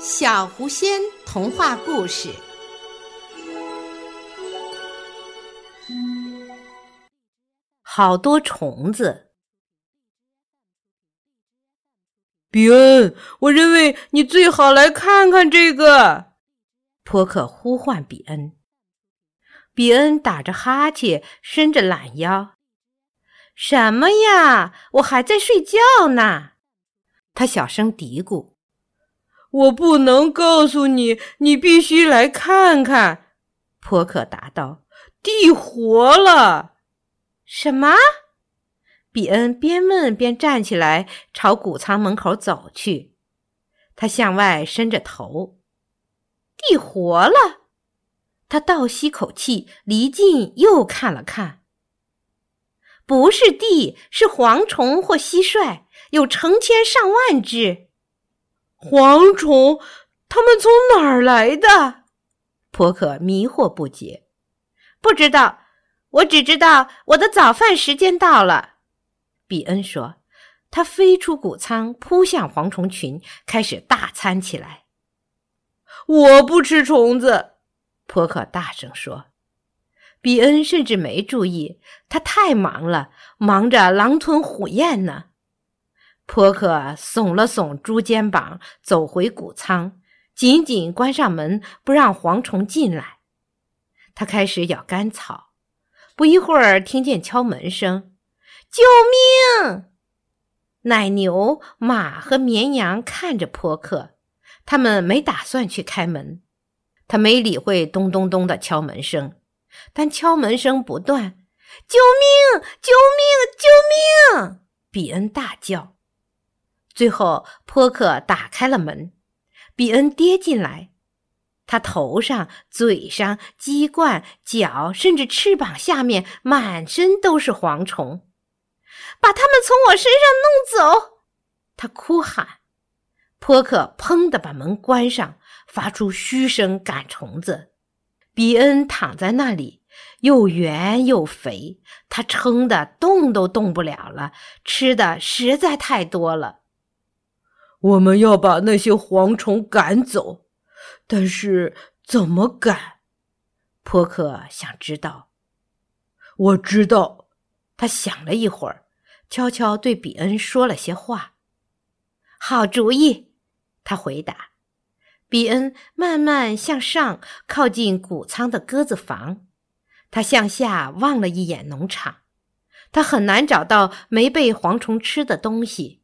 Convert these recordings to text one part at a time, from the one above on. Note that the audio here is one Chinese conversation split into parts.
小狐仙童话故事。好多虫子，比恩，我认为你最好来看看这个。托克呼唤比恩，比恩打着哈欠，伸着懒腰。什么呀？我还在睡觉呢。他小声嘀咕。我不能告诉你，你必须来看看。”波克答道，“地活了。”“什么？”比恩边问边站起来，朝谷仓门口走去。他向外伸着头，“地活了。”他倒吸口气，离近又看了看。不是地，是蝗虫或蟋蟀，有成千上万只。蝗虫，它们从哪儿来的？波克迷惑不解。不知道，我只知道我的早饭时间到了。比恩说。他飞出谷仓，扑向蝗虫群，开始大餐起来。我不吃虫子，波克大声说。比恩甚至没注意，他太忙了，忙着狼吞虎咽呢。波克耸了耸猪肩膀，走回谷仓，紧紧关上门，不让蝗虫进来。他开始咬干草，不一会儿听见敲门声：“救命！”奶牛、马和绵羊看着波克，他们没打算去开门。他没理会咚咚咚的敲门声，但敲门声不断：“救命！救命！救命！”比恩大叫。最后，波克打开了门，比恩跌进来。他头上、嘴上、鸡冠、脚，甚至翅膀下面，满身都是蝗虫。把他们从我身上弄走！他哭喊。波克砰的把门关上，发出嘘声赶虫子。比恩躺在那里，又圆又肥，他撑得动都动不了了，吃的实在太多了。我们要把那些蝗虫赶走，但是怎么赶？波克想知道。我知道。他想了一会儿，悄悄对比恩说了些话。好主意，他回答。比恩慢慢向上靠近谷仓的鸽子房，他向下望了一眼农场，他很难找到没被蝗虫吃的东西。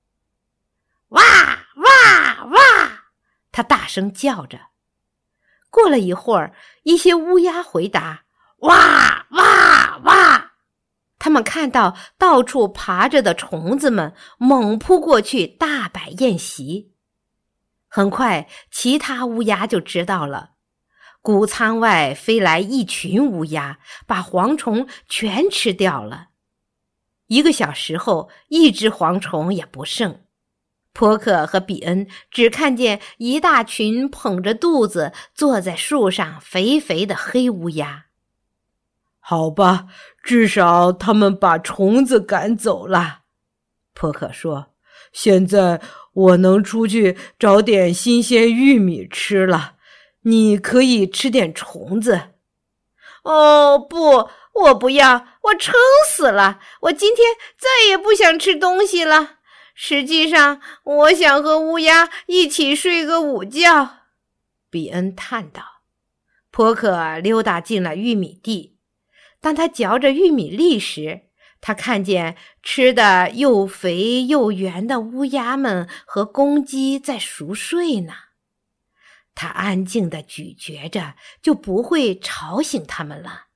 哇！哇哇！他大声叫着。过了一会儿，一些乌鸦回答：“哇哇哇！”他们看到到处爬着的虫子们，猛扑过去，大摆宴席。很快，其他乌鸦就知道了。谷仓外飞来一群乌鸦，把蝗虫全吃掉了。一个小时后，一只蝗虫也不剩。波克和比恩只看见一大群捧着肚子坐在树上肥肥的黑乌鸦。好吧，至少他们把虫子赶走了。波克说：“现在我能出去找点新鲜玉米吃了。你可以吃点虫子。”哦，不，我不要，我撑死了。我今天再也不想吃东西了。实际上，我想和乌鸦一起睡个午觉。”比恩叹道。波克溜达进了玉米地。当他嚼着玉米粒时，他看见吃的又肥又圆的乌鸦们和公鸡在熟睡呢。他安静地咀嚼着，就不会吵醒它们了。